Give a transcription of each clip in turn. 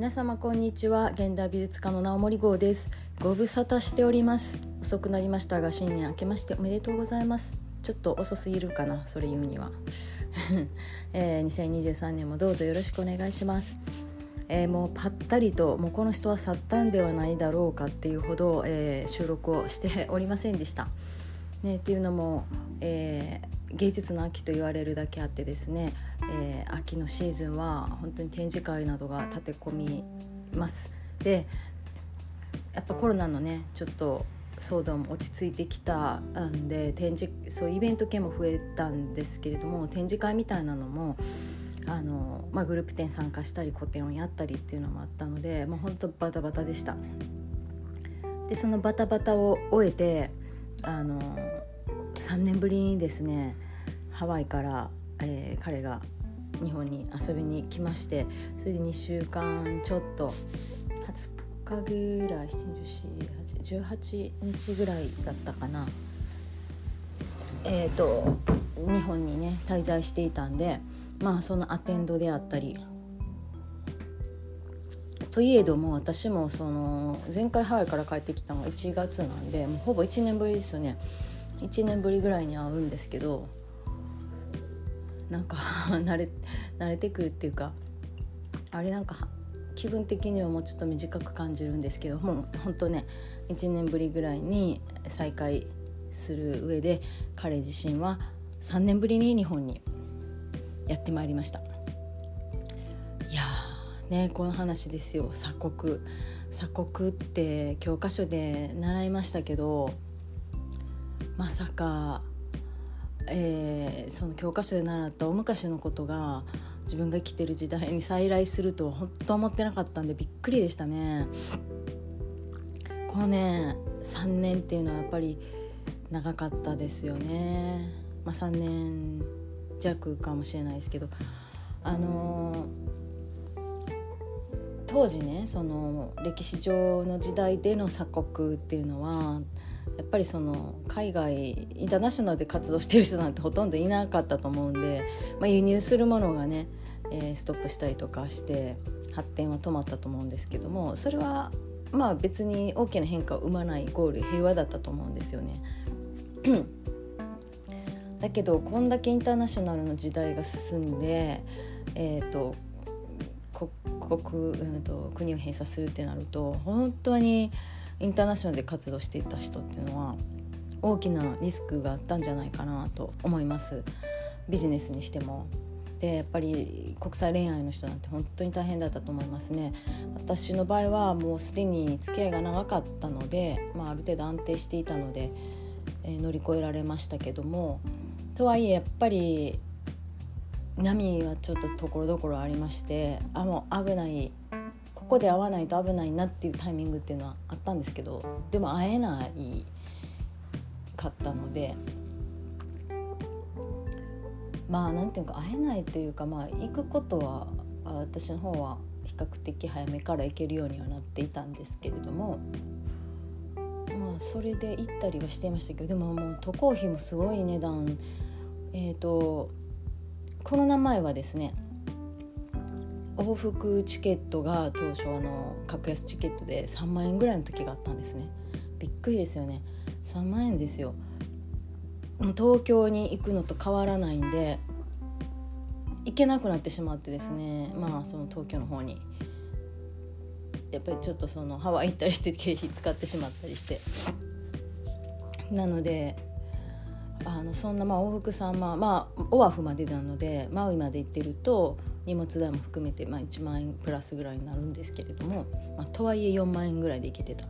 皆様こんにちは。現代美術家の直森号です。ご無沙汰しております。遅くなりましたが新年明けましておめでとうございます。ちょっと遅すぎるかなそれ言うには、えー、2023年もどうぞよろしくお願いします。えー、もうぱったりともうこの人は去ったんではないだろうかっていうほど、えー、収録をしておりませんでした。ね、っていうのも、えー、芸術の秋と言われるだけあってですね、えー、秋のシーズンは本当に展示会などが立て込みますでやっぱコロナのねちょっと騒動も落ち着いてきたんで展示そうイベント系も増えたんですけれども展示会みたいなのもあの、まあ、グループ展参加したり個展をやったりっていうのもあったのでもう本当バタバタでした。でそのバタバタを終えてあの3年ぶりにですねハワイから、えー、彼が日本に遊びに来ましてそれで2週間ちょっと20日ぐらい18日ぐらいだったかな。えっ、ー、と日本にね滞在していたんでまあそのアテンドであったりといえども私もその前回ハワイから帰ってきたのが1月なんでもうほぼ1年ぶりですよね。1年ぶりぐらいに会うんですけどなんか 慣れ慣れてくるっていうかあれなんか気分的にはもうちょっと短く感じるんですけどもう本当ね1年ぶりぐらいに再会する上で彼自身は3年ぶりに日本にやってまいりました。いやねこの話ですよ。鎖国鎖国って教科書で習いましたけどまさかえー、その教科書で習った大昔のことが自分が生きてる時代に再来するとは本当思ってなかったんでびっくりでしたね。このね3年っていうのはやっぱり長かったですよね。まあ、3年弱かもしれないですけどあのー、当時ねその歴史上の時代での鎖国っていうのはやっぱりその海外インターナショナルで活動してる人なんてほとんどいなかったと思うんで、まあ、輸入するものがね、えー、ストップしたりとかして発展は止まったと思うんですけどもそれはまあ別に大きな変化を生まないイコール平和だったと思うんですよね。だけどこんだけインターナショナルの時代が進んで、えーと、国、うん、と国を閉鎖するってなると本当にインターナショナルで活動していた人っていうのは大きなリスクがあったんじゃないかなと思います。ビジネスにしても。でやっぱり国際恋愛の人なんて本当に大変だったと思いますね。私の場合はもうすでに付き合いが長かったので、まあ、ある程度安定していたので、えー、乗り越えられましたけども。とはいえやっぱり波はちょっとところどころありましてあもう危ないこで会わないと危ないなっていうタイミングっていうのはあったんですけどでも会えないかったのでまあなんていうか会えないというかまあ行くことは私の方は比較的早めから行けるようにはなっていたんですけれどもまあそれで行ったりはしていましたけどでももう渡航費もすごい値段えっ、ー、とコロナ前はですね往復チケットが当初あの格安チケットで3万円ぐらいの時があったんですね。びっくりですよね。3万円ですよ。東京に行くのと変わらないんで行けなくなってしまってですね。まあその東京の方に。やっぱりちょっとそのハワイ行ったりして経費使ってしまったりして。なのであのそんなまあ往復3万まあオアフまでなのでマウイまで行ってると荷物代も含めて、まあ、1万円プラスぐらいになるんですけれども、まあ、とはいえ4万円ぐらいで行けてた。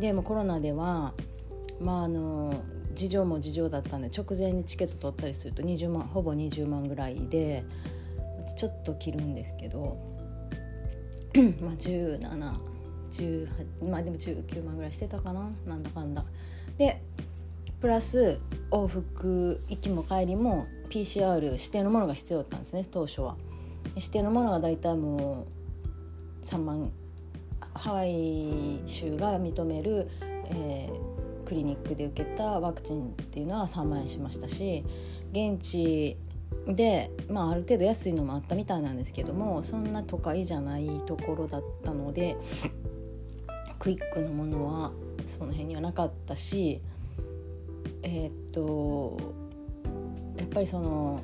でもコロナではまああの事情も事情だったんで直前にチケット取ったりすると20万ほぼ20万ぐらいでちょっと切るんですけど まあ1718まあでも19万ぐらいしてたかななんだかんだ。でプラス往復行きも帰りも PCR 指定のものが必要だったんですね当初は。指定のものが大体もう3万ハワイ州が認める、えー、クリニックで受けたワクチンっていうのは3万円しましたし現地で、まあ、ある程度安いのもあったみたいなんですけどもそんな都会じゃないところだったので クイックのものはその辺にはなかったしえー、っとやっぱりその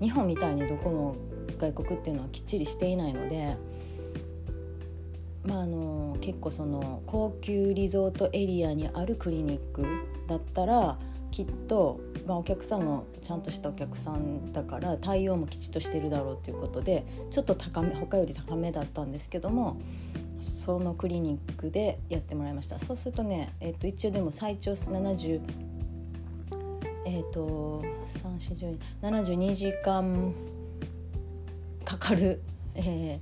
日本みたいにどこも外国っていうのはきっちりしていないので、まあ、あの結構その高級リゾートエリアにあるクリニックだったらきっと、まあ、お客さんもちゃんとしたお客さんだから対応もきちっとしてるだろうということでちょっと高め他より高めだったんですけどもそのクリニックでやってもらいました。そうするとね、えー、と一応でも最長70えっ、ー、と342時間かかる、え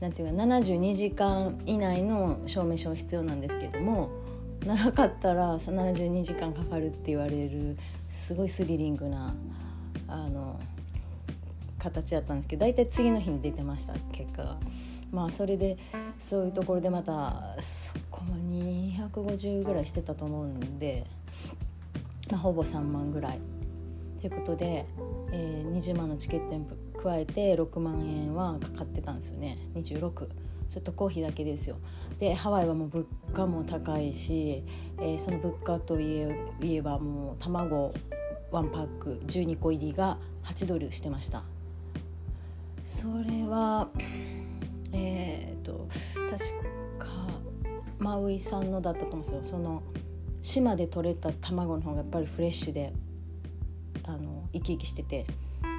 ー、なんていうか72時間以内の証明書が必要なんですけども長かったら72時間かかるって言われるすごいスリリングなあの形だったんですけど大体次の日に出てました結果が。まあそれでそういうところでまたそこも250ぐらいしてたと思うんで、まあ、ほぼ3万ぐらい。ということで、えー、20万のチケット加えて6万円はかかってたんですよね。26ずっとコーヒーだけですよ。でハワイはもう物価も高いし、えー、その物価といえいえばもう卵1パック12個入りが8ドルしてました。それはえっ、と確かマウイさんのだったと思うんですよ。その島で取れた卵の方がやっぱりフレッシュであの生き生きしてて。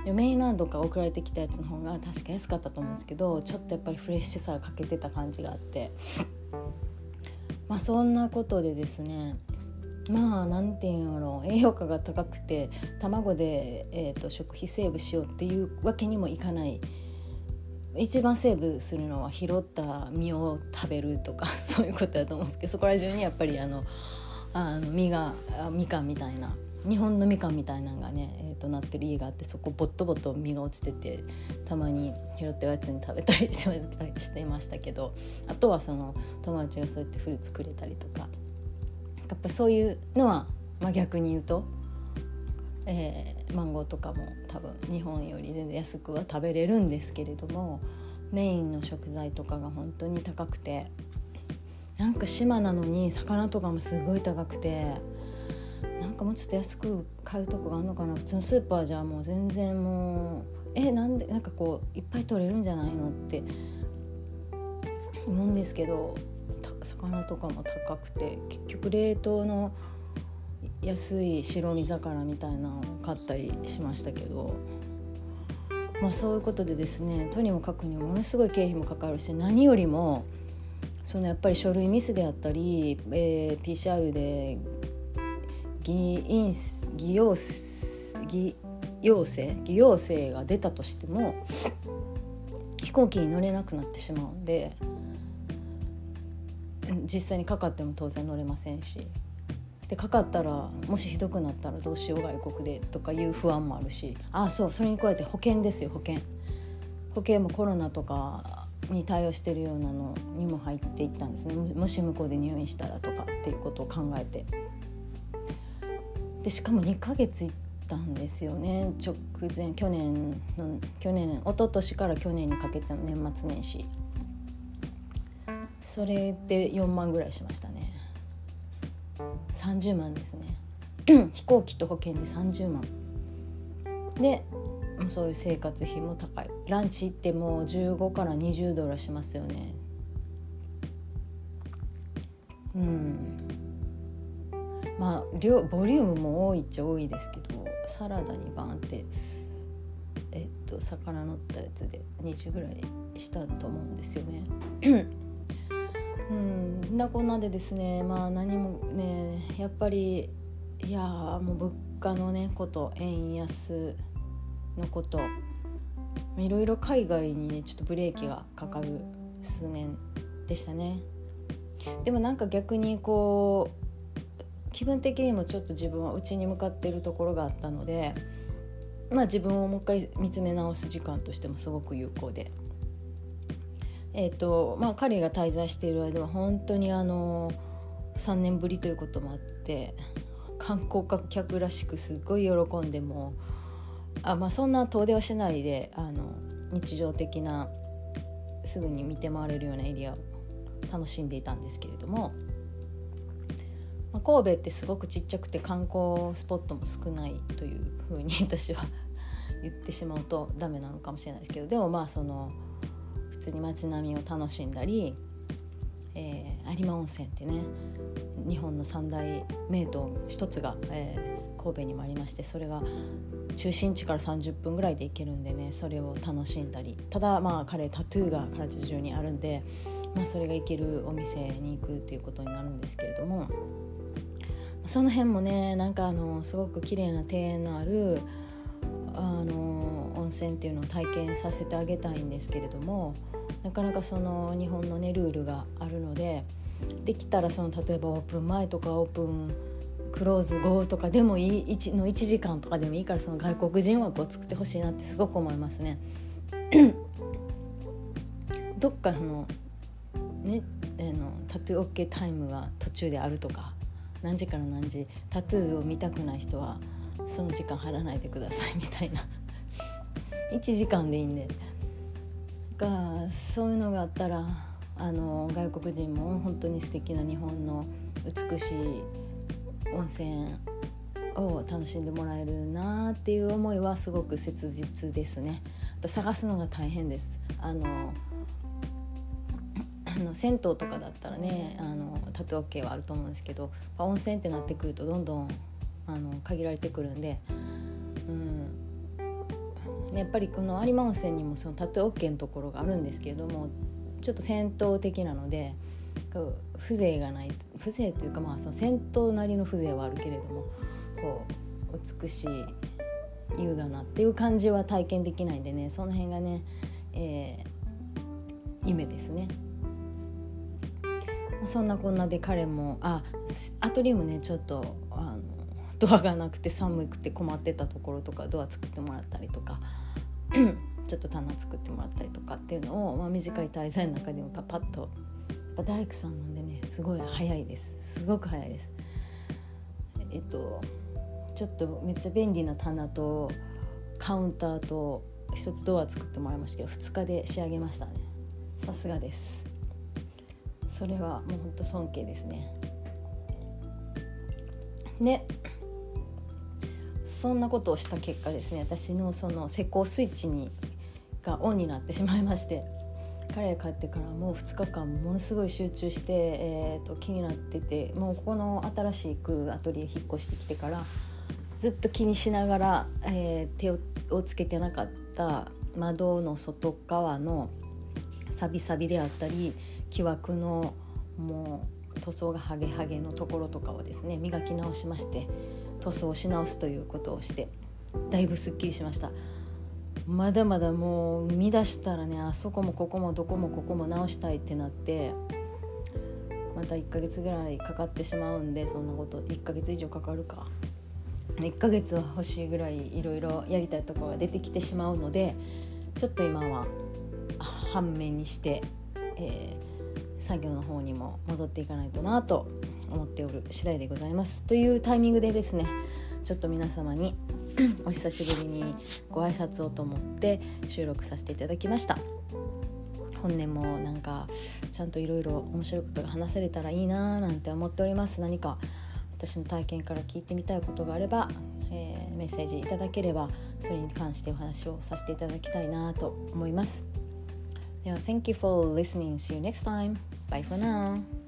でメインランドから送られてきたやつの方が確か安かったと思うんですけどちょっとやっぱりフレッシュさが欠けてた感じがあって。まあそんなことでですねまあなんていうんやろ栄養価が高くて卵で、えーと、食費セーブしようっていうわけにもいかない。一番セーブするのは拾った実を食べるとか そういうことだと思うんですけどそこら中にやっぱりあのあの実がみかんみたいな。日本のみかんみたいなのがね、えー、となってる家があってそこボットボット実が落ちててたまに拾っておやつに食べたりしていましたけどあとはその友達がそうやってフルーツくれたりとかやっぱそういうのは、まあ、逆に言うと、えー、マンゴーとかも多分日本より全然安くは食べれるんですけれどもメインの食材とかが本当に高くてなんか島なのに魚とかもすごい高くて。なんかもうちょっと安く買うとこがあるのかな普通のスーパーじゃもう全然もうえなんでなんかこういっぱい取れるんじゃないのって思うんですけど魚とかも高くて結局冷凍の安い白身魚みたいなのを買ったりしましたけど。まあ、そういうことでですねとにもかくにもものすごい経費もかかるし何よりもそのやっぱり書類ミスであったり、えー、PCR で偽陰偽陽偽陽性偽陽性が出たとしても飛行機に乗れなくなってしまうんで実際にかかっても当然乗れませんし。でかかったらもしひどくなったらどうしよう外国でとかいう不安もあるし。ああそうそれに加えて保険ですよ保険。保険もコロナとかに対応してるようなのにも入っていったんですね。もし向こうで入院したらとかっていうことを考えて。でしかも2ヶ月行ったんですよね。直前去年の去年一昨年から去年にかけての年末年始。それで4万ぐらいしましたね。30万ですね。飛行機と保険で30万。でそういう生活費も高い。ランチ行っても15から20ドルしますよね。うん。まあ量ボリュームも多いっちゃ多いですけどサラダにバンってえっと魚のったやつで20ぐらいしたと思うんですよね。うんなこんなでですねまあ何もねやっぱりいやもう物価のねこと円安のこといろいろ海外にねちょっとブレーキがかかる数年でしたね。でもなんか逆にこう気分的にもちょっと自分は内に向かっているところがあったので、まあ、自分をもう一回見つめ直す時間としてもすごく有効で。えーとまあ、彼が滞在している間は本当にあの3年ぶりということもあって観光客らしくすっごい喜んでもあ、まあ、そんな遠出はしないであの日常的なすぐに見て回れるようなエリアを楽しんでいたんですけれども、まあ、神戸ってすごくちっちゃくて観光スポットも少ないというふうに 私は言ってしまうとダメなのかもしれないですけどでもまあその普通に街並みを楽しんだり、えー、有馬温泉ってね日本の三大名湯一つが、えー、神戸にもありましてそれが中心地から30分ぐらいで行けるんでねそれを楽しんだりただまあ彼タトゥーが唐津中にあるんで、まあ、それが行けるお店に行くっていうことになるんですけれどもその辺もねなんかあのすごく綺麗な庭園のあるあの温泉っていうのを体験させてあげたいんですけれどもなかなかその日本のねルールがあるのでできたらその例えばオープン前とかオープンクローズ後とかでもいい1の1時間とかでもいいからその外国人枠を作ってほしいなってすごく思いますね。どっかのねあのタトゥー OK タイムが途中であるとか何時から何時タトゥーを見たくない人はその時間貼らないでくださいみたいな。1時間でいいんで。がそういうのがあったらあの外国人も本当に素敵な日本の美しい温泉を楽しんでもらえるなっていう思いはすごく切実ですね。あと探すのが大変です。あのあの銭湯とかだったらねあのタトゥー OK はあると思うんですけど温泉ってなってくるとどんどんあの限られてくるんで、うん、やっぱりこの有馬温泉にもそのタトゥー OK のところがあるんですけれどもちょっと銭湯的なので風情がない風情というかまあその銭湯なりの風情はあるけれどもこう美しい優雅なっていう感じは体験できないんでねその辺がね、えー、夢ですね。そんなこんなで彼もあアトリウムねちょっとあのドアがなくて寒くて困ってたところとかドア作ってもらったりとか ちょっと棚作ってもらったりとかっていうのを、まあ、短い滞在の中でもパパッと大工さんなんでねすごい早いです。すごく早いです。えっとちょっとめっちゃ便利な棚とカウンターと一つドア作ってもらいましたけど2日で仕上げましたね。さすがです。それはもうほんと尊敬ですね。でそんなことをした結果ですね私のその施工スイッチにがオンになってしまいまして彼が帰ってからもう2日間ものすごい集中して、えーと、気になっててもうここの新しくアトリエ引っ越してきてからずっと気にしながら、えー、手ををつけてなかった窓の外側のサビサビであったり木枠のもう塗装がハゲハゲのところとかをですね磨き直しまして塗装し直すということをしてだいぶすっきりしました。まだまだもう見出したらねあそこもここもどこもここも直したいってなってまた1ヶ月ぐらいかかってしまうんでそんなこと1ヶ月以上かかるか1ヶ月は欲しいぐらいいろいろやりたいところが出てきてしまうのでちょっと今は反面にして、えー、作業の方にも戻っていかないとなと思っておる次第でございます。というタイミングでですねちょっと皆様に お久しぶりにご挨拶をと思って収録させていただきました。本年もなんかちゃんといろいろ面白いことが話せれたらいいなーなんて思っております。何か私の体験から聞いてみたいことがあれば、えー、メッセージいただければそれに関してお話をさせていただきたいなと思います。では Thank you for listening. See you next time. Bye for now